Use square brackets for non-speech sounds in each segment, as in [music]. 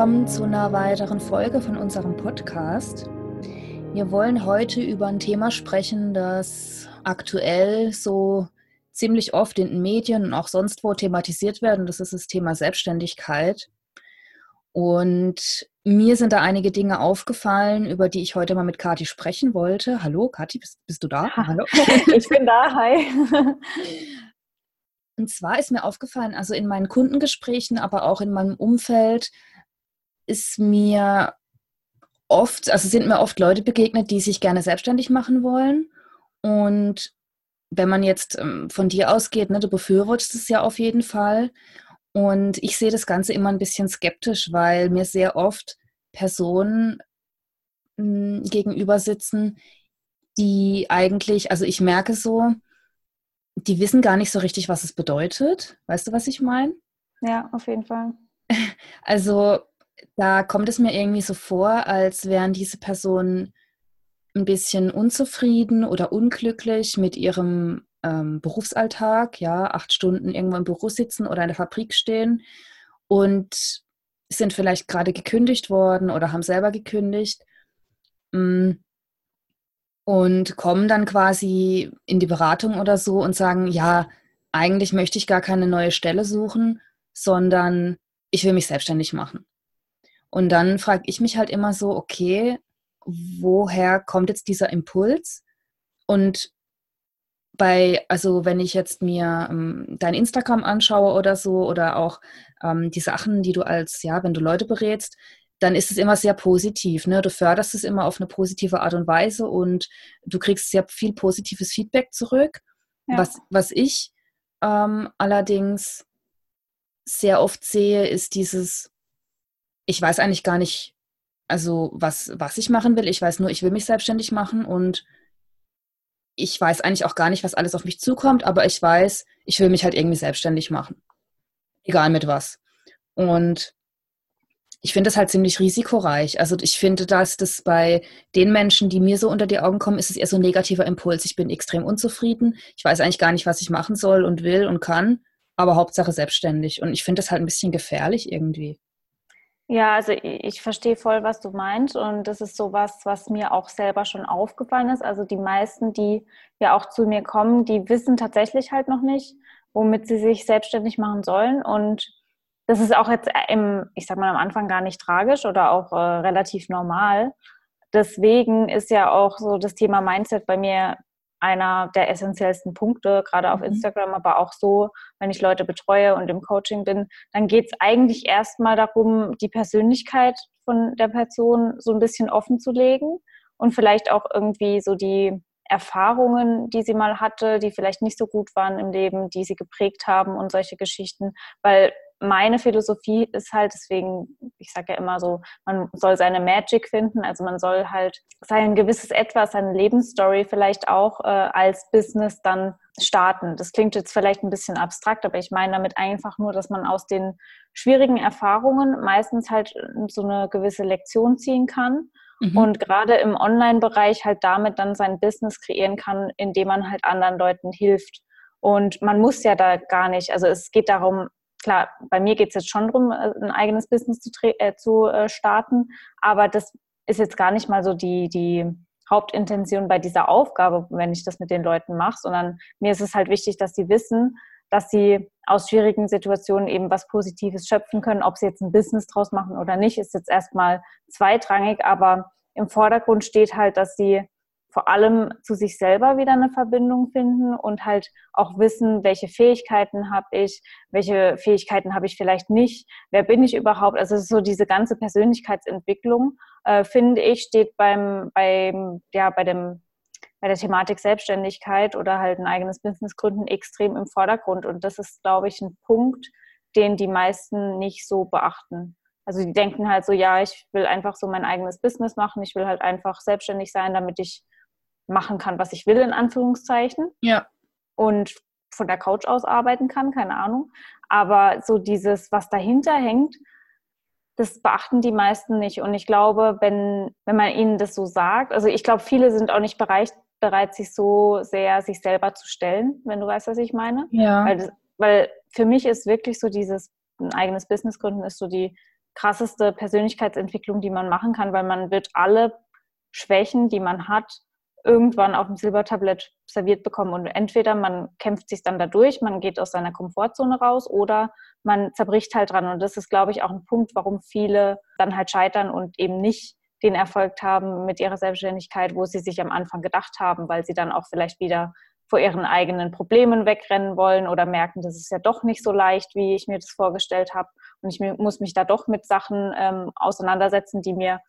willkommen zu einer weiteren Folge von unserem Podcast. Wir wollen heute über ein Thema sprechen, das aktuell so ziemlich oft in den Medien und auch sonst wo thematisiert werden. Das ist das Thema Selbstständigkeit. Und mir sind da einige Dinge aufgefallen, über die ich heute mal mit Kathi sprechen wollte. Hallo, Kathi, bist, bist du da? Hallo. [laughs] [laughs] Ich bin da, hi. Und zwar ist mir aufgefallen, also in meinen Kundengesprächen, aber auch in meinem Umfeld, ist mir oft, also sind mir oft Leute begegnet, die sich gerne selbstständig machen wollen. Und wenn man jetzt ähm, von dir ausgeht, ne, du befürwortest es ja auf jeden Fall. Und ich sehe das Ganze immer ein bisschen skeptisch, weil mir sehr oft Personen hm, gegenüber sitzen, die eigentlich, also ich merke so, die wissen gar nicht so richtig, was es bedeutet. Weißt du, was ich meine? Ja, auf jeden Fall. [laughs] Also da kommt es mir irgendwie so vor, als wären diese Personen ein bisschen unzufrieden oder unglücklich mit ihrem ähm, Berufsalltag, ja, acht Stunden irgendwo im Büro sitzen oder in der Fabrik stehen und sind vielleicht gerade gekündigt worden oder haben selber gekündigt. Mm, und kommen dann quasi in die Beratung oder so und sagen, ja, eigentlich möchte ich gar keine neue Stelle suchen, sondern ich will mich selbstständig machen. Und dann frage ich mich halt immer so, okay, woher kommt jetzt dieser Impuls? Und bei, also wenn ich jetzt mir ähm, dein Instagram anschaue oder so, oder auch ähm, die Sachen, die du als, ja, wenn du Leute berätst, dann ist es immer sehr positiv. Ne? Du förderst es immer auf eine positive Art und Weise und du kriegst sehr viel positives Feedback zurück. Ja. Was, was ich ähm, allerdings sehr oft sehe, ist dieses, ich weiß eigentlich gar nicht, also was, was ich machen will. Ich weiß nur, ich will mich selbstständig machen und ich weiß eigentlich auch gar nicht, was alles auf mich zukommt, aber ich weiß, ich will mich halt irgendwie selbstständig machen. Egal mit was. Und ich finde das halt ziemlich risikoreich. Also ich finde, dass das bei den Menschen, die mir so unter die Augen kommen, ist es eher so ein negativer Impuls. Ich bin extrem unzufrieden. Ich weiß eigentlich gar nicht, was ich machen soll und will und kann, aber Hauptsache selbstständig. Und ich finde das halt ein bisschen gefährlich irgendwie. Ja, also ich verstehe voll, was du meinst. Und das ist so was, was mir auch selber schon aufgefallen ist. Also die meisten, die ja auch zu mir kommen, die wissen tatsächlich halt noch nicht, womit sie sich selbstständig machen sollen. Und das ist auch jetzt im, ich sag mal, am Anfang gar nicht tragisch oder auch äh, relativ normal. Deswegen ist ja auch so das Thema Mindset bei mir einer der essentiellsten Punkte, gerade auf mhm. Instagram, aber auch so, wenn ich Leute betreue und im Coaching bin, dann geht es eigentlich erstmal darum, die Persönlichkeit von der Person so ein bisschen offen zu legen und vielleicht auch irgendwie so die Erfahrungen, die sie mal hatte, die vielleicht nicht so gut waren im Leben, die sie geprägt haben und solche Geschichten, weil meine Philosophie ist halt, deswegen, ich sage ja immer so, man soll seine Magic finden, also man soll halt sein gewisses Etwas, seine Lebensstory vielleicht auch äh, als Business dann starten. Das klingt jetzt vielleicht ein bisschen abstrakt, aber ich meine damit einfach nur, dass man aus den schwierigen Erfahrungen meistens halt so eine gewisse Lektion ziehen kann. Mhm. Und gerade im Online-Bereich halt damit dann sein Business kreieren kann, indem man halt anderen Leuten hilft. Und man muss ja da gar nicht, also es geht darum, klar, bei mir geht es jetzt schon darum, äh, ein eigenes Business zu, äh, zu äh, starten, aber das ist jetzt gar nicht mal so die, die Hauptintention bei dieser Aufgabe, wenn ich das mit den Leuten mache, sondern mir ist es halt wichtig, dass sie wissen, dass sie aus schwierigen Situationen eben was Positives schöpfen können. Ob sie jetzt ein Business draus machen oder nicht, ist jetzt erstmal zweitrangig, aber im Vordergrund steht halt, dass sie vor allem zu sich selber wieder eine Verbindung finden und halt auch wissen, welche Fähigkeiten habe ich, welche Fähigkeiten habe ich vielleicht nicht, wer bin ich überhaupt. Also so diese ganze Persönlichkeitsentwicklung, äh, finde ich, steht beim, beim, ja, bei dem bei der Thematik Selbstständigkeit oder halt ein eigenes Business gründen extrem im Vordergrund. Und das ist, glaube ich, ein Punkt, den die meisten nicht so beachten. Also die denken halt so, ja, ich will einfach so mein eigenes Business machen, ich will halt einfach selbstständig sein, damit ich machen kann, was ich will, in Anführungszeichen. Ja. Und von der Couch aus arbeiten kann, keine Ahnung. Aber so dieses, was dahinter hängt, das beachten die meisten nicht. Und ich glaube, wenn, wenn man ihnen das so sagt, also ich glaube, viele sind auch nicht bereit, bereit, sich so sehr sich selber zu stellen, wenn du weißt, was ich meine. Ja. Weil, weil für mich ist wirklich so dieses ein eigenes Business gründen ist so die krasseste Persönlichkeitsentwicklung, die man machen kann, weil man wird alle Schwächen, die man hat, irgendwann auf dem Silbertablett serviert bekommen. Und entweder man kämpft sich dann dadurch, man geht aus seiner Komfortzone raus oder man zerbricht halt dran. Und das ist, glaube ich, auch ein Punkt, warum viele dann halt scheitern und eben nicht den Erfolg haben mit ihrer Selbstständigkeit, wo sie sich am Anfang gedacht haben, weil sie dann auch vielleicht wieder vor ihren eigenen Problemen wegrennen wollen oder merken, das ist ja doch nicht so leicht, wie ich mir das vorgestellt habe. Und ich muss mich da doch mit Sachen ähm, auseinandersetzen, die mir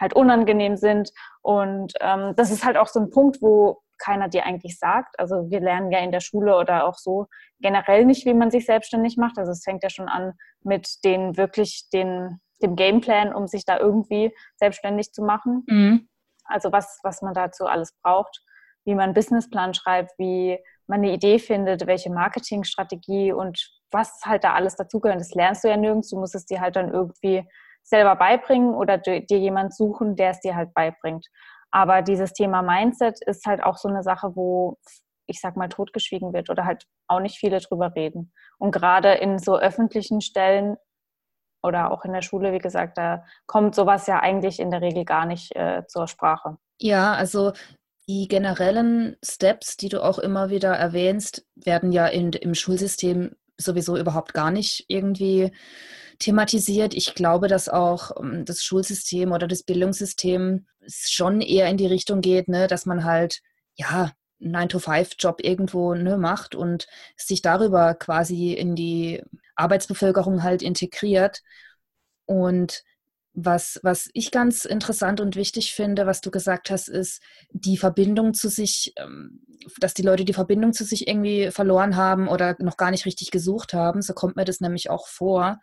halt unangenehm sind. Und ähm, das ist halt auch so ein Punkt, wo keiner dir eigentlich sagt. Also wir lernen ja in der Schule oder auch so generell nicht, wie man sich selbstständig macht. Also es fängt ja schon an mit den wirklich den, dem Gameplan, um sich da irgendwie selbstständig zu machen. Mhm. Also was, was man dazu alles braucht, wie man einen Businessplan schreibt, wie man eine Idee findet, welche Marketingstrategie und was halt da alles dazugehört. Das lernst du ja nirgends. Du musst es dir halt dann irgendwie selber beibringen oder dir jemand suchen, der es dir halt beibringt. Aber dieses Thema Mindset ist halt auch so eine Sache, wo ich sag mal totgeschwiegen wird oder halt auch nicht viele drüber reden. Und gerade in so öffentlichen Stellen oder auch in der Schule, wie gesagt, da kommt sowas ja eigentlich in der Regel gar nicht äh, zur Sprache. Ja, also die generellen Steps, die du auch immer wieder erwähnst, werden ja in, im Schulsystem sowieso überhaupt gar nicht irgendwie thematisiert. Ich glaube, dass auch ähm, das Schulsystem oder das Bildungssystem schon eher in die Richtung geht, ne, dass man halt, ja, 9-to-5-Job irgendwo ne, macht und sich darüber quasi in die Arbeitsbevölkerung halt integriert. Und was, was ich ganz interessant und wichtig finde, was du gesagt hast, ist die Verbindung zu sich, ähm, dass die Leute die Verbindung zu sich irgendwie verloren haben oder noch gar nicht richtig gesucht haben. So kommt mir das nämlich auch vor.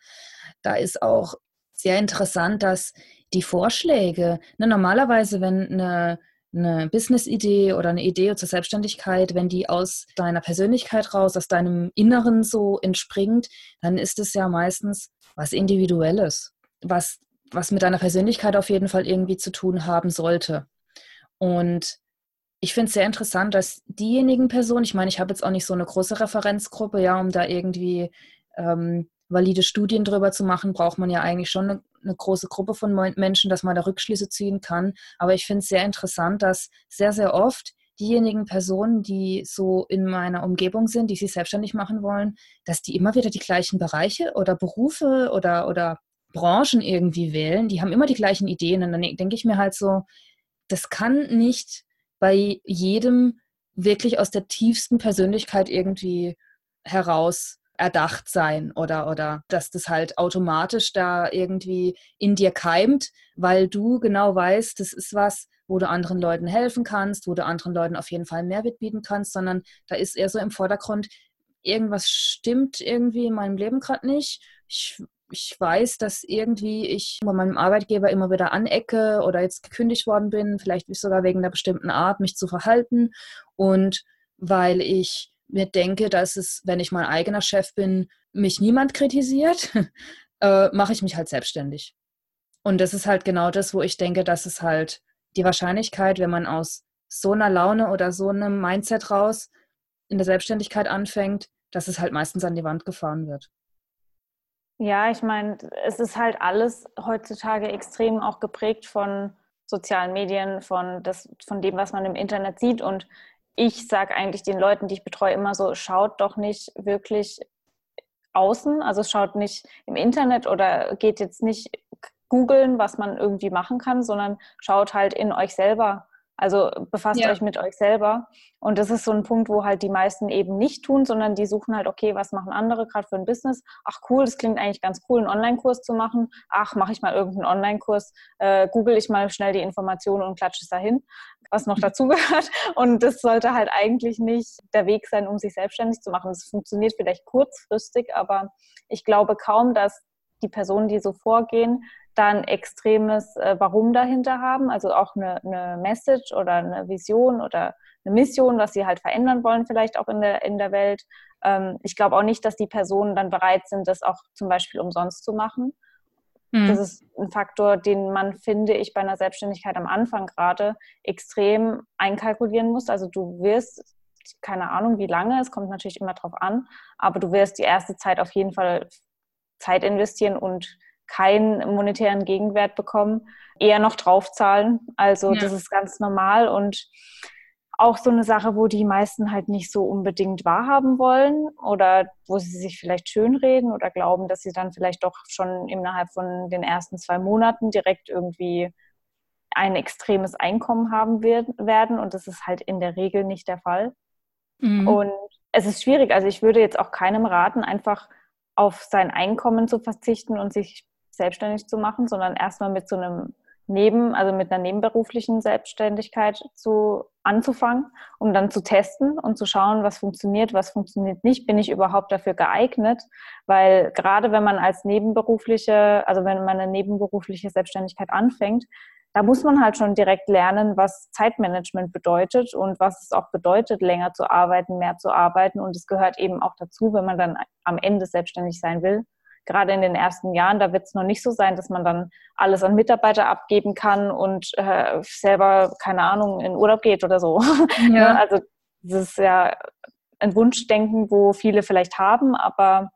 Da ist auch sehr interessant, dass die Vorschläge, ne, normalerweise, wenn eine, eine Business-Idee oder eine Idee zur Selbstständigkeit, wenn die aus deiner Persönlichkeit raus, aus deinem Inneren so entspringt, dann ist es ja meistens was Individuelles, was was mit deiner Persönlichkeit auf jeden Fall irgendwie zu tun haben sollte. Und ich finde es sehr interessant, dass diejenigen Personen, ich meine, ich habe jetzt auch nicht so eine große Referenzgruppe, ja, um da irgendwie ähm, valide Studien drüber zu machen, braucht man ja eigentlich schon eine, eine große Gruppe von Menschen, dass man da Rückschlüsse ziehen kann. Aber ich finde es sehr interessant, dass sehr, sehr oft diejenigen Personen, die so in meiner Umgebung sind, die sich selbstständig machen wollen, dass die immer wieder die gleichen Bereiche oder Berufe oder, oder Branchen irgendwie wählen, die haben immer die gleichen Ideen. Und dann denke ich mir halt so, das kann nicht bei jedem wirklich aus der tiefsten Persönlichkeit irgendwie heraus erdacht sein oder, oder dass das halt automatisch da irgendwie in dir keimt, weil du genau weißt, das ist was, wo du anderen Leuten helfen kannst, wo du anderen Leuten auf jeden Fall Mehrwert bieten kannst, sondern da ist eher so im Vordergrund, irgendwas stimmt irgendwie in meinem Leben gerade nicht. Ich ich weiß, dass irgendwie ich bei meinem Arbeitgeber immer wieder anecke oder jetzt gekündigt worden bin, vielleicht sogar wegen einer bestimmten Art, mich zu verhalten. Und weil ich mir denke, dass es, wenn ich mein eigener Chef bin, mich niemand kritisiert, [laughs] äh, mache ich mich halt selbstständig. Und das ist halt genau das, wo ich denke, dass es halt die Wahrscheinlichkeit, wenn man aus so einer Laune oder so einem Mindset raus in der Selbstständigkeit anfängt, dass es halt meistens an die Wand gefahren wird. Ja, ich meine, es ist halt alles heutzutage extrem auch geprägt von sozialen Medien, von, das, von dem, was man im Internet sieht. Und ich sage eigentlich den Leuten, die ich betreue, immer so, schaut doch nicht wirklich außen, also schaut nicht im Internet oder geht jetzt nicht googeln, was man irgendwie machen kann, sondern schaut halt in euch selber also befasst ja. euch mit euch selber. Und das ist so ein Punkt, wo halt die meisten eben nicht tun, sondern die suchen halt, okay, was machen andere gerade für ein Business? Ach cool, das klingt eigentlich ganz cool, einen Online-Kurs zu machen. Ach, mache ich mal irgendeinen Online-Kurs, äh, google ich mal schnell die Informationen und klatsche es dahin, was noch dazugehört. [laughs] Und das sollte halt eigentlich nicht der Weg sein, um sich selbstständig zu machen. Das funktioniert vielleicht kurzfristig, aber ich glaube kaum, dass die Personen, die so vorgehen, dann extremes äh, Warum dahinter haben, also auch eine, eine, Message oder eine Vision oder eine Mission, was sie halt verändern wollen, vielleicht auch in der, in der Welt. Ähm, ich glaube auch nicht, dass die Personen dann bereit sind, das auch zum Beispiel umsonst zu machen. Mhm. Das ist ein Faktor, den man, finde ich, bei einer Selbstständigkeit am Anfang gerade extrem einkalkulieren muss. Also du wirst keine Ahnung, wie lange, es kommt natürlich immer drauf an, aber du wirst die erste Zeit auf jeden Fall Zeit investieren und keinen monetären Gegenwert bekommen, eher noch draufzahlen. Also ja. das ist ganz normal und auch so eine Sache, wo die meisten halt nicht so unbedingt wahrhaben wollen oder wo sie sich vielleicht schönreden oder glauben, dass sie dann vielleicht doch schon innerhalb von den ersten zwei Monaten direkt irgendwie ein extremes Einkommen haben werden. Und das ist halt in der Regel nicht der Fall. Mhm. Und es ist schwierig. Also ich würde jetzt auch keinem raten, einfach auf sein Einkommen zu verzichten und sich selbstständig zu machen, sondern erstmal mit so einem Neben, also mit einer nebenberuflichen Selbstständigkeit zu anzufangen, um dann zu testen und zu schauen, was funktioniert, was funktioniert nicht. Bin ich überhaupt dafür geeignet? Weil gerade wenn man als nebenberufliche, also wenn man eine nebenberufliche Selbstständigkeit anfängt, da muss man halt schon direkt lernen, was Zeitmanagement bedeutet und was es auch bedeutet, länger zu arbeiten, mehr zu arbeiten. Und es gehört eben auch dazu, wenn man dann am Ende selbstständig sein will. Gerade in den ersten Jahren, da wird es noch nicht so sein, dass man dann alles an Mitarbeiter abgeben kann und äh, selber, keine Ahnung, in Urlaub geht oder so. [laughs] Ja. Ne? also das ist ja ein Wunschdenken, wo viele vielleicht haben, aber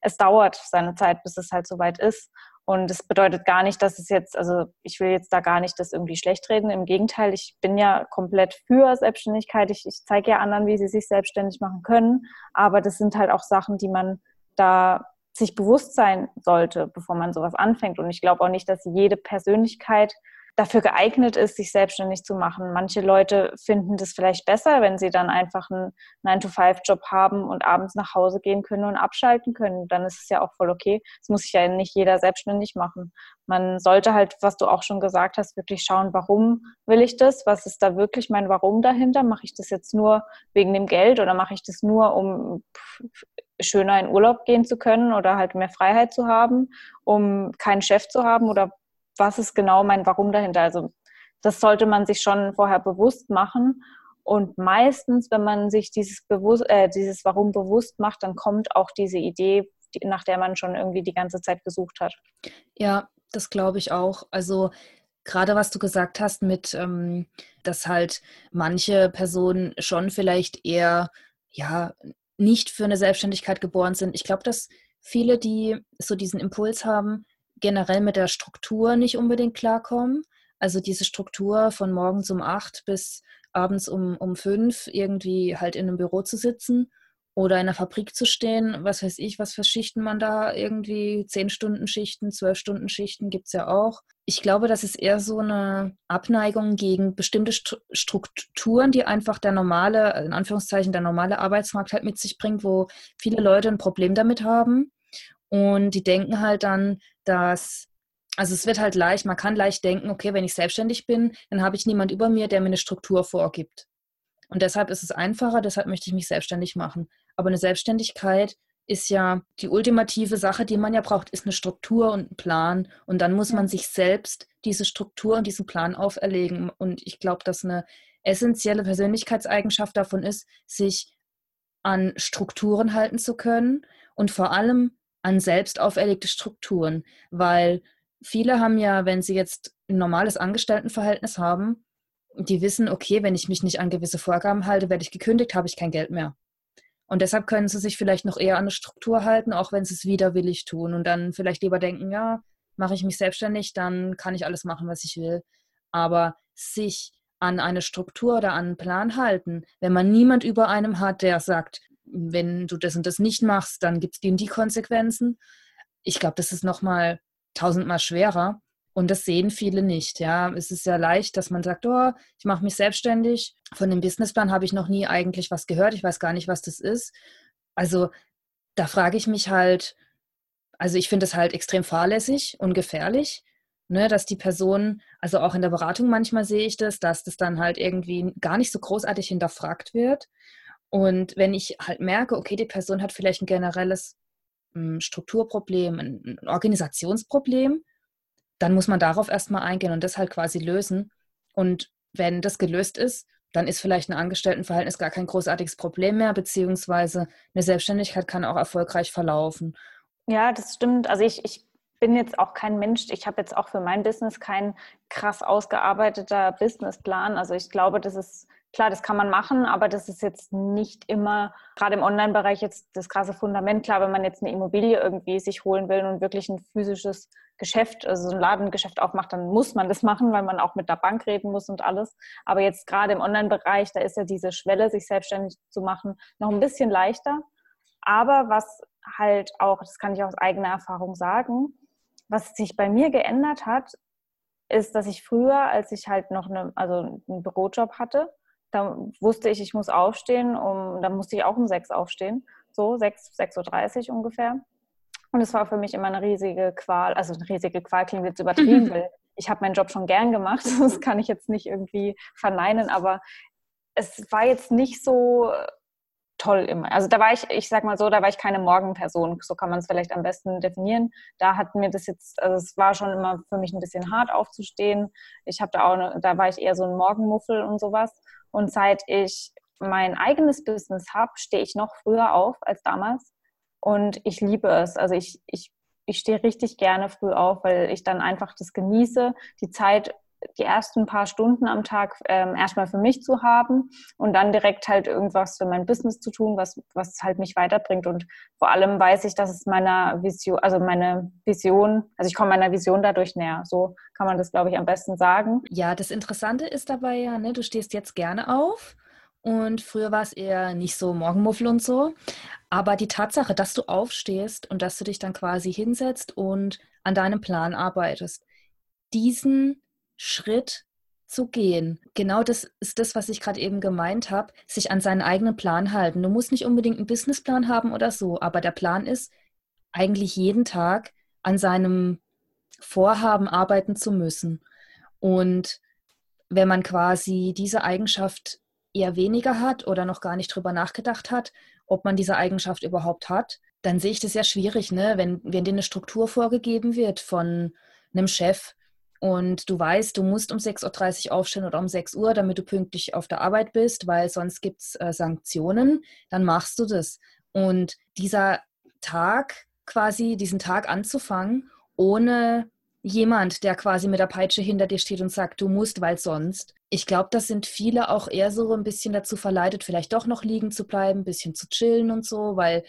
es dauert seine Zeit, bis es halt soweit ist. Und es bedeutet gar nicht, dass es jetzt, also ich will jetzt da gar nicht das irgendwie schlecht reden. Im Gegenteil, ich bin ja komplett für Selbstständigkeit. Ich, ich zeige ja anderen, wie sie sich selbstständig machen können. Aber das sind halt auch Sachen, die man da sich bewusst sein sollte, bevor man sowas anfängt. Und ich glaube auch nicht, dass jede Persönlichkeit dafür geeignet ist, sich selbstständig zu machen. Manche Leute finden das vielleicht besser, wenn sie dann einfach einen 9-to-5-Job haben und abends nach Hause gehen können und abschalten können. Dann ist es ja auch voll okay. Es muss sich ja nicht jeder selbstständig machen. Man sollte halt, was du auch schon gesagt hast, wirklich schauen, warum will ich das? Was ist da wirklich mein Warum dahinter? Mache ich das jetzt nur wegen dem Geld oder mache ich das nur, um schöner in Urlaub gehen zu können oder halt mehr Freiheit zu haben, um keinen Chef zu haben oder was ist genau mein Warum dahinter. Also das sollte man sich schon vorher bewusst machen. Und meistens, wenn man sich dieses, bewusst, äh, dieses Warum bewusst macht, dann kommt auch diese Idee, die, nach der man schon irgendwie die ganze Zeit gesucht hat. Ja, das glaube ich auch. Also gerade was du gesagt hast mit, ähm, dass halt manche Personen schon vielleicht eher, ja, nicht für eine Selbstständigkeit geboren sind. Ich glaube, dass viele, die so diesen Impuls haben, generell mit der Struktur nicht unbedingt klarkommen. Also diese Struktur von morgens um acht bis abends um, um fünf irgendwie halt in einem Büro zu sitzen oder in einer Fabrik zu stehen, was weiß ich, was für Schichten man da irgendwie, zehn Stunden Schichten, zwölf Stunden Schichten gibt es ja auch. Ich glaube, das ist eher so eine Abneigung gegen bestimmte Strukturen, die einfach der normale, in Anführungszeichen der normale Arbeitsmarkt halt mit sich bringt, wo viele Leute ein Problem damit haben. Und die denken halt dann, dass, also es wird halt leicht, man kann leicht denken, okay, wenn ich selbstständig bin, dann habe ich niemand über mir, der mir eine Struktur vorgibt. Und deshalb ist es einfacher, deshalb möchte ich mich selbstständig machen. Aber eine Selbstständigkeit ist ja die ultimative Sache, die man ja braucht, ist eine Struktur und ein Plan. Und dann muss man sich selbst diese Struktur und diesen Plan auferlegen. Und ich glaube, dass eine essentielle Persönlichkeitseigenschaft davon ist, sich an Strukturen halten zu können und vor allem an selbst auferlegte Strukturen, weil viele haben ja, wenn sie jetzt ein normales Angestelltenverhältnis haben, die wissen, okay, wenn ich mich nicht an gewisse Vorgaben halte, werde ich gekündigt, habe ich kein Geld mehr. Und deshalb können sie sich vielleicht noch eher an eine Struktur halten, auch wenn sie es widerwillig tun und dann vielleicht lieber denken, ja, mache ich mich selbstständig, dann kann ich alles machen, was ich will. Aber sich an eine Struktur oder an einen Plan halten, wenn man niemand über einem hat, der sagt, wenn du das und das nicht machst, dann gibt es die die Konsequenzen. Ich glaube, das ist nochmal tausendmal schwerer. Und das sehen viele nicht. Ja, es ist sehr leicht, dass man sagt, oh, ich mache mich selbstständig. Von dem Businessplan habe ich noch nie eigentlich was gehört. Ich weiß gar nicht, was das ist. Also da frage ich mich halt, also ich finde es halt extrem fahrlässig und gefährlich, ne, dass die Person, also auch in der Beratung manchmal sehe ich das, dass das dann halt irgendwie gar nicht so großartig hinterfragt wird. Und wenn ich halt merke, okay, die Person hat vielleicht ein generelles hm, Strukturproblem, ein Organisationsproblem, dann muss man darauf erstmal eingehen und das halt quasi lösen. Und wenn das gelöst ist, dann ist vielleicht ein Angestelltenverhältnis gar kein großartiges Problem mehr, beziehungsweise eine Selbstständigkeit kann auch erfolgreich verlaufen. Ja, das stimmt. Also ich, ich bin jetzt auch kein Mensch, ich habe jetzt auch für mein Business keinen krass ausgearbeiteter Businessplan. Also ich glaube, das ist Klar, das kann man machen, aber das ist jetzt nicht immer, gerade im Online-Bereich jetzt das krasse Fundament. Klar, wenn man jetzt eine Immobilie irgendwie sich holen will und wirklich ein physisches Geschäft, also so ein Ladengeschäft aufmacht, dann muss man das machen, weil man auch mit der Bank reden muss und alles. Aber jetzt gerade im Online-Bereich, da ist ja diese Schwelle, sich selbstständig zu machen, noch ein bisschen leichter. Aber was halt auch, das kann ich aus eigener Erfahrung sagen, was sich bei mir geändert hat, ist, dass ich früher, als ich halt noch eine, also einen Bürojob hatte, da wusste ich, ich muss aufstehen, um, da musste ich auch um sechs aufstehen, so sechs, 6.30 Uhr ungefähr. Und es war für mich immer eine riesige Qual, also eine riesige Qual klingt jetzt übertrieben, [laughs] weil ich habe meinen Job schon gern gemacht, [laughs] das kann ich jetzt nicht irgendwie verneinen, aber es war jetzt nicht so toll immer. Also da war ich, ich sag mal so, da war ich keine Morgenperson, so kann man es vielleicht am besten definieren. Da hat mir das jetzt, also es war schon immer für mich ein bisschen hart aufzustehen. Ich habe da auch, eine, da war ich eher so ein Morgenmuffel und sowas. Und seit ich mein eigenes Business habe, stehe ich noch früher auf als damals. Und ich liebe es. Also ich, ich, ich stehe richtig gerne früh auf, weil ich dann einfach das genieße, die Zeit, die ersten paar Stunden am Tag ähm, erstmal für mich zu haben und dann direkt halt irgendwas für mein Business zu tun, was, was halt mich weiterbringt. Und vor allem weiß ich, dass es meiner Vision, also meine Vision, also ich komme meiner Vision dadurch näher. So kann man das, glaube ich, am besten sagen. Ja, das Interessante ist dabei ja, ne, du stehst jetzt gerne auf und früher war es eher nicht so Morgenmuffel und so. Aber die Tatsache, dass du aufstehst und dass du dich dann quasi hinsetzt und an deinem Plan arbeitest, diesen Schritt zu gehen. Genau das ist das, was ich gerade eben gemeint habe, sich an seinen eigenen Plan halten. Du musst nicht unbedingt einen Businessplan haben oder so, aber der Plan ist, eigentlich jeden Tag an seinem Vorhaben arbeiten zu müssen. Und wenn man quasi diese Eigenschaft eher weniger hat oder noch gar nicht drüber nachgedacht hat, ob man diese Eigenschaft überhaupt hat, dann sehe ich das ja schwierig, ne? wenn, wenn dir eine Struktur vorgegeben wird von einem Chef und du weißt, du musst um 6.30 Uhr aufstehen oder um 6 Uhr, damit du pünktlich auf der Arbeit bist, weil sonst gibt es äh, Sanktionen, dann machst du das. Und dieser Tag quasi, diesen Tag anzufangen, ohne jemand, der quasi mit der Peitsche hinter dir steht und sagt, du musst, weil sonst. Ich glaube, das sind viele auch eher so ein bisschen dazu verleitet, vielleicht doch noch liegen zu bleiben, ein bisschen zu chillen und so, weil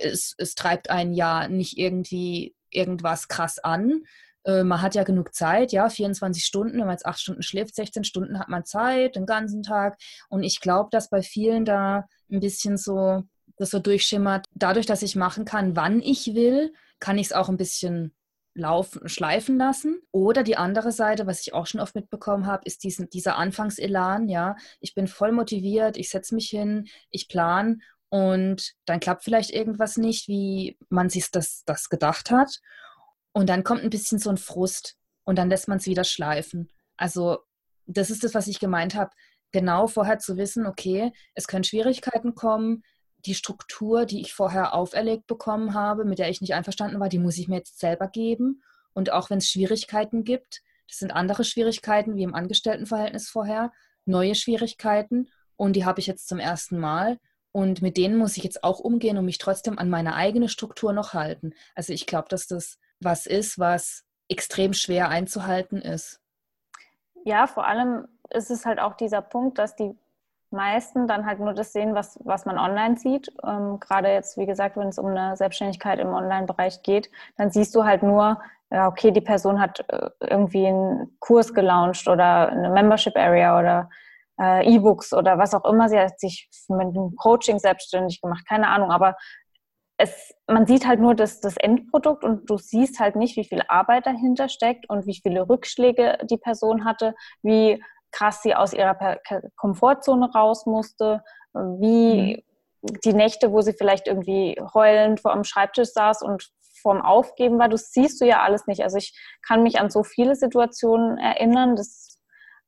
es, es treibt einen ja nicht irgendwie irgendwas krass an. Äh, man hat ja genug Zeit, ja, 24 Stunden, wenn man jetzt acht Stunden schläft, 16 Stunden hat man Zeit, den ganzen Tag. Und ich glaube, dass bei vielen da ein bisschen so das so durchschimmert. Dadurch, dass ich machen kann, wann ich will, kann ich es auch ein bisschen laufen, schleifen lassen. Oder die andere Seite, was ich auch schon oft mitbekommen habe, ist diesen, dieser Anfangselan, ja. Ich bin voll motiviert, ich setze mich hin, ich plane und dann klappt vielleicht irgendwas nicht, wie man sich das, das gedacht hat. Und dann kommt ein bisschen so ein Frust und dann lässt man es wieder schleifen. Also das ist das, was ich gemeint habe. Genau vorher zu wissen, okay, es können Schwierigkeiten kommen, die Struktur, die ich vorher auferlegt bekommen habe, mit der ich nicht einverstanden war, die muss ich mir jetzt selber geben. Und auch wenn es Schwierigkeiten gibt, das sind andere Schwierigkeiten wie im Angestelltenverhältnis vorher, neue Schwierigkeiten und die habe ich jetzt zum ersten Mal. Und mit denen muss ich jetzt auch umgehen und mich trotzdem an meine eigene Struktur noch halten. Also ich glaube, dass das was ist, was extrem schwer einzuhalten ist. Ja, vor allem ist es halt auch dieser Punkt, dass die meisten dann halt nur das sehen, was, was man online sieht. Ähm, gerade jetzt, wie gesagt, wenn es um eine Selbstständigkeit im Online-Bereich geht, dann siehst du halt nur, ja, okay, die Person hat äh, irgendwie einen Kurs gelauncht oder eine Membership-Area oder äh, E-Books oder was auch immer. Sie hat sich mit einem Coaching selbstständig gemacht, keine Ahnung, aber es, man sieht halt nur das, das Endprodukt und du siehst halt nicht, wie viel Arbeit dahinter steckt und wie viele Rückschläge die Person hatte, wie krass sie aus ihrer Komfortzone raus musste, wie mhm. die Nächte, wo sie vielleicht irgendwie heulend vor dem Schreibtisch saß und vorm Aufgeben war, das siehst du ja alles nicht. Also ich kann mich an so viele Situationen erinnern. Das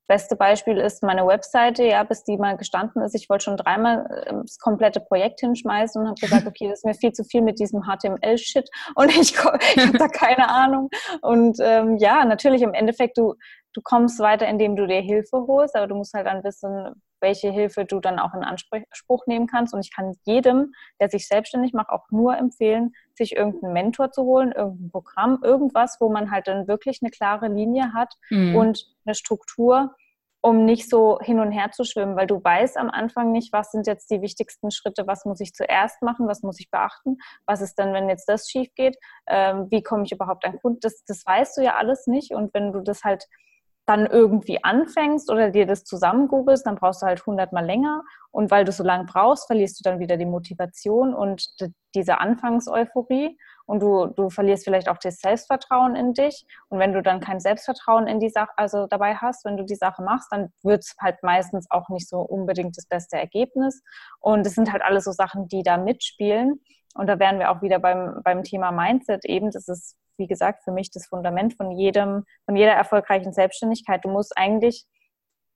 beste Beispiel ist meine Webseite, ja, bis die mal gestanden ist. Ich wollte schon dreimal ähm, das komplette Projekt hinschmeißen und habe gesagt, [laughs] okay, das ist mir viel zu viel mit diesem HTML-Shit [laughs] und ich, ich habe da [laughs] keine Ahnung. Und ähm, ja, natürlich im Endeffekt, du, du kommst weiter, indem du dir Hilfe holst, aber du musst halt dann wissen, welche Hilfe du dann auch in Anspruch nehmen kannst. Und ich kann jedem, der sich selbstständig macht, auch nur empfehlen, sich irgendeinen Mentor zu holen, irgendein Programm, irgendwas, wo man halt dann wirklich eine klare Linie hat mhm. und eine Struktur, um nicht so hin und her zu schwimmen, weil du weißt am Anfang nicht, was sind jetzt die wichtigsten Schritte, was muss ich zuerst machen, was muss ich beachten, was ist denn, wenn jetzt das schief geht, ähm, wie komme ich überhaupt an Kunden, das, das weißt du ja alles nicht und wenn du das halt dann irgendwie anfängst oder dir das zusammen googelst, dann brauchst du halt hundertmal länger. Und weil du so lange brauchst, verlierst du dann wieder die Motivation und diese Anfangseuphorie. Und du, du verlierst vielleicht auch das Selbstvertrauen in dich. Und wenn du dann kein Selbstvertrauen in die Sache, also dabei hast, wenn du die Sache machst, dann wird es halt meistens auch nicht so unbedingt das beste Ergebnis. Und es sind halt alles so Sachen, die da mitspielen. Und da wären wir auch wieder beim, beim Thema Mindset eben. Das ist wie gesagt, für mich das Fundament von jedem, von jeder erfolgreichen Selbstständigkeit. Du musst eigentlich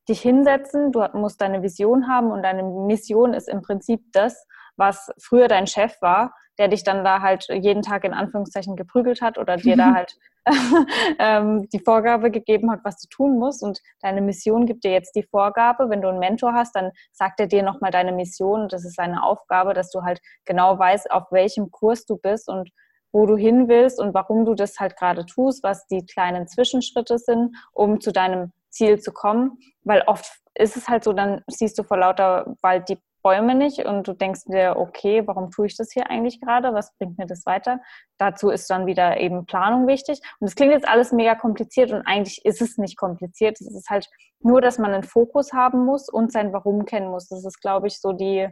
dich hinsetzen, du musst deine Vision haben und deine Mission ist im Prinzip das, was früher dein Chef war, der dich dann da halt jeden Tag in Anführungszeichen geprügelt hat oder dir da [laughs] halt [laughs] ähm, die Vorgabe gegeben hat, was du tun musst. Und deine Mission gibt dir jetzt die Vorgabe. Wenn du einen Mentor hast, dann sagt er dir nochmal deine Mission. Das ist seine Aufgabe, dass du halt genau weißt, auf welchem Kurs du bist und wo du hin willst und warum du das halt gerade tust, was die kleinen Zwischenschritte sind, um zu deinem Ziel zu kommen. Weil oft ist es halt so, dann siehst du vor lauter Wald die Bäume nicht und du denkst dir, okay, warum tue ich das hier eigentlich gerade? Was bringt mir das weiter? Dazu ist dann wieder eben Planung wichtig. Und es klingt jetzt alles mega kompliziert und eigentlich ist es nicht kompliziert. Es ist halt nur, dass man einen Fokus haben muss und sein Warum kennen muss. Das ist, glaube ich, so die,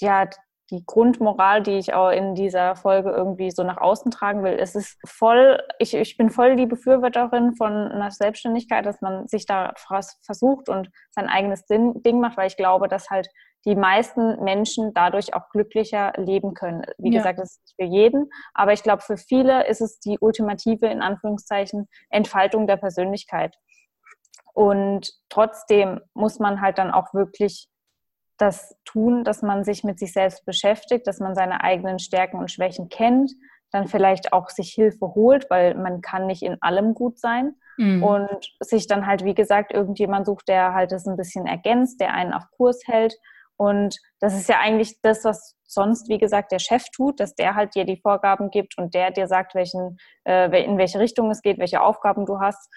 ja, die Grundmoral, die ich auch in dieser Folge irgendwie so nach außen tragen will. Es ist voll, ich, ich bin voll die Befürworterin von einer Selbstständigkeit, dass man sich da versucht und sein eigenes Ding macht, weil ich glaube, dass halt die meisten Menschen dadurch auch glücklicher leben können. Wie ja. gesagt, das ist nicht für jeden, aber ich glaube, für viele ist es die ultimative, in Anführungszeichen, Entfaltung der Persönlichkeit. Und trotzdem muss man halt dann auch wirklich das tun, dass man sich mit sich selbst beschäftigt, dass man seine eigenen Stärken und Schwächen kennt, dann vielleicht auch sich Hilfe holt, weil man kann nicht in allem gut sein mhm. und sich dann halt, wie gesagt, irgendjemand sucht, der halt das ein bisschen ergänzt, der einen auf Kurs hält. Und das ist ja eigentlich das, was sonst, wie gesagt, der Chef tut, dass der halt dir die Vorgaben gibt und der dir sagt, welchen, äh, in welche Richtung es geht, welche Aufgaben du hast.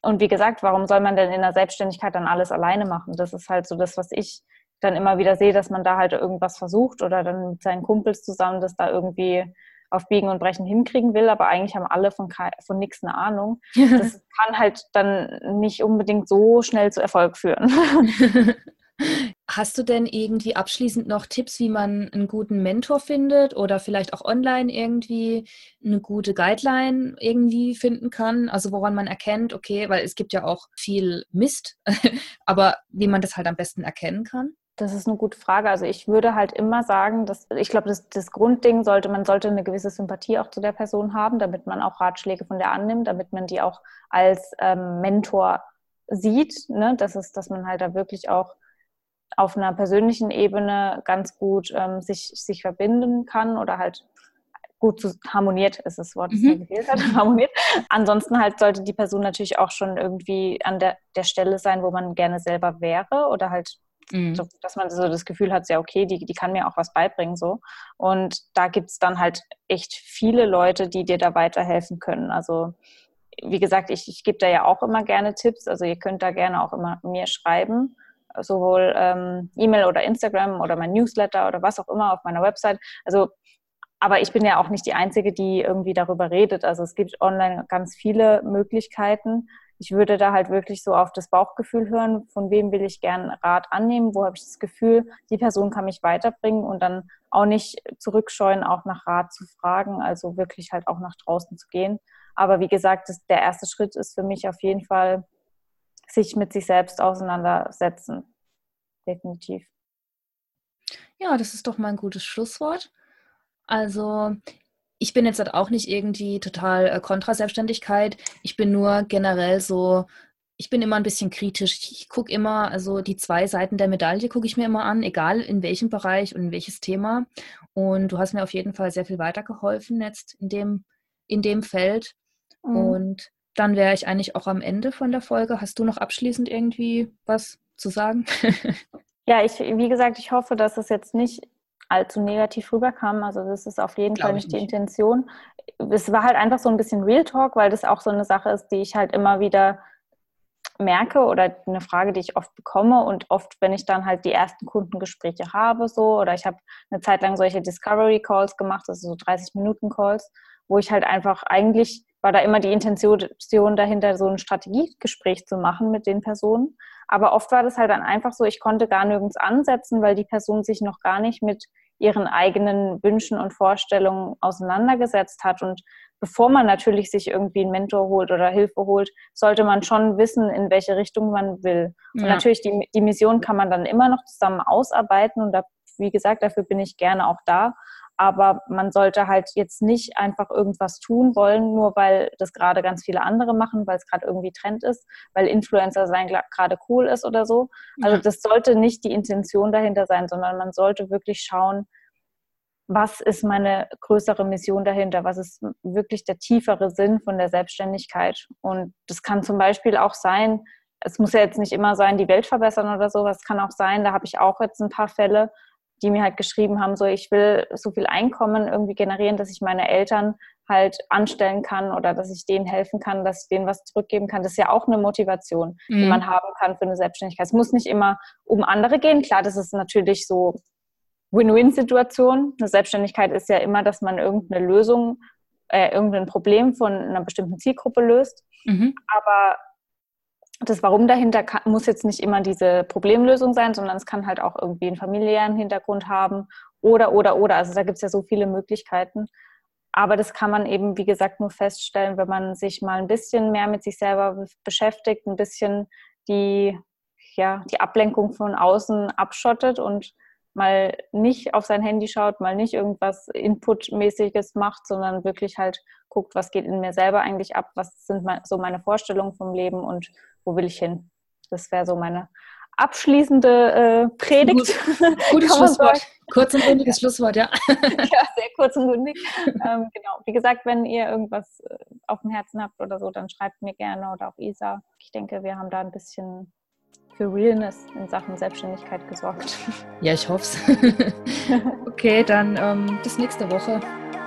Und wie gesagt, warum soll man denn in der Selbstständigkeit dann alles alleine machen? Das ist halt so das, was ich dann immer wieder sehe, dass man da halt irgendwas versucht oder dann mit seinen Kumpels zusammen das da irgendwie auf Biegen und Brechen hinkriegen will, aber eigentlich haben alle von, von nichts eine Ahnung. Das [laughs] kann halt dann nicht unbedingt so schnell zu Erfolg führen. [laughs] Hast du denn irgendwie abschließend noch Tipps, wie man einen guten Mentor findet oder vielleicht auch online irgendwie eine gute Guideline irgendwie finden kann? Also woran man erkennt, okay, weil es gibt ja auch viel Mist, [laughs] aber wie man das halt am besten erkennen kann? Das ist eine gute Frage. Also ich würde halt immer sagen, dass ich glaube, das, das Grundding sollte, man sollte eine gewisse Sympathie auch zu der Person haben, damit man auch Ratschläge von der annimmt, damit man die auch als ähm, Mentor sieht. Ne? Das ist, dass man halt da wirklich auch auf einer persönlichen Ebene ganz gut ähm, sich, sich verbinden kann oder halt gut zu, harmoniert ist das Wort, das mhm. gewählt hat, [laughs] harmoniert. Ansonsten halt sollte die Person natürlich auch schon irgendwie an der, der Stelle sein, wo man gerne selber wäre oder halt Mhm. So, dass man so das Gefühl hat, ja, okay, die, die kann mir auch was beibringen. so. Und da gibt es dann halt echt viele Leute, die dir da weiterhelfen können. Also wie gesagt, ich, ich gebe da ja auch immer gerne Tipps. Also ihr könnt da gerne auch immer mir schreiben sowohl ähm, E-Mail oder Instagram oder mein Newsletter oder was auch immer auf meiner Website. Also, aber ich bin ja auch nicht die Einzige, die irgendwie darüber redet. Also es gibt online ganz viele Möglichkeiten ich würde da halt wirklich so auf das Bauchgefühl hören, von wem will ich gern Rat annehmen, wo habe ich das Gefühl, die Person kann mich weiterbringen und dann auch nicht zurückscheuen, auch nach Rat zu fragen, also wirklich halt auch nach draußen zu gehen. Aber wie gesagt, das, der erste Schritt ist für mich auf jeden Fall, sich mit sich selbst auseinandersetzen. Definitiv. Ja, das ist doch mal ein gutes Schlusswort. Also ich bin jetzt halt auch nicht irgendwie total äh, kontra Selbstständigkeit. Ich bin nur generell so, ich bin immer ein bisschen kritisch. Ich, ich gucke immer, also die zwei Seiten der Medaille gucke ich mir immer an, egal in welchem Bereich und in welches Thema. Und du hast mir auf jeden Fall sehr viel weitergeholfen jetzt in dem, in dem Feld. Mhm. Und dann wäre ich eigentlich auch am Ende von der Folge. Hast du noch abschließend irgendwie was zu sagen? [laughs] ja, ich, wie gesagt, ich hoffe, dass es jetzt nicht allzu negativ rüberkam. Also das ist auf jeden Fall nicht, nicht die Intention. Es war halt einfach so ein bisschen Real Talk, weil das auch so eine Sache ist, die ich halt immer wieder merke oder eine Frage, die ich oft bekomme und oft, wenn ich dann halt die ersten Kundengespräche habe, so oder ich habe eine Zeit lang solche Discovery Calls gemacht, also so 30 Minuten Calls, wo ich halt einfach eigentlich war da immer die Intention dahinter, so ein Strategiegespräch zu machen mit den Personen. Aber oft war das halt dann einfach so, ich konnte gar nirgends ansetzen, weil die Person sich noch gar nicht mit ihren eigenen Wünschen und Vorstellungen auseinandergesetzt hat. Und bevor man natürlich sich irgendwie einen Mentor holt oder Hilfe holt, sollte man schon wissen, in welche Richtung man will. Und ja. natürlich, die, die Mission kann man dann immer noch zusammen ausarbeiten. Und da, wie gesagt, dafür bin ich gerne auch da. Aber man sollte halt jetzt nicht einfach irgendwas tun wollen, nur weil das gerade ganz viele andere machen, weil es gerade irgendwie Trend ist, weil Influencer sein gerade cool ist oder so. Also ja. das sollte nicht die Intention dahinter sein, sondern man sollte wirklich schauen, was ist meine größere Mission dahinter? Was ist wirklich der tiefere Sinn von der Selbstständigkeit? Und das kann zum Beispiel auch sein, es muss ja jetzt nicht immer sein, die Welt verbessern oder sowas. Es kann auch sein, da habe ich auch jetzt ein paar Fälle, die mir halt geschrieben haben, so ich will so viel Einkommen irgendwie generieren, dass ich meine Eltern halt anstellen kann oder dass ich denen helfen kann, dass ich denen was zurückgeben kann. Das ist ja auch eine Motivation, mhm. die man haben kann für eine Selbstständigkeit. Es muss nicht immer um andere gehen. Klar, das ist natürlich so Win-Win-Situation. Eine Selbstständigkeit ist ja immer, dass man irgendeine Lösung, äh, irgendein Problem von einer bestimmten Zielgruppe löst. Mhm. Aber das Warum dahinter kann, muss jetzt nicht immer diese Problemlösung sein, sondern es kann halt auch irgendwie einen familiären Hintergrund haben oder, oder, oder. Also da gibt es ja so viele Möglichkeiten. Aber das kann man eben, wie gesagt, nur feststellen, wenn man sich mal ein bisschen mehr mit sich selber beschäftigt, ein bisschen die, ja, die Ablenkung von außen abschottet und mal nicht auf sein Handy schaut, mal nicht irgendwas Inputmäßiges macht, sondern wirklich halt guckt, was geht in mir selber eigentlich ab, was sind so meine Vorstellungen vom Leben und wo will ich hin? Das wäre so meine abschließende äh, Predigt. Gut, [laughs] gutes Schlusswort. Kurz und bündiges Schlusswort, ja. [laughs] ja, sehr kurz und bündig. Ähm, genau. Wie gesagt, wenn ihr irgendwas äh, auf dem Herzen habt oder so, dann schreibt mir gerne oder auch Isa. Ich denke, wir haben da ein bisschen für Realness in Sachen Selbstständigkeit gesorgt. [laughs] Ja, ich hoffe es. okay, dann ähm, bis nächste Woche.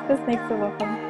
Bis nächste Woche.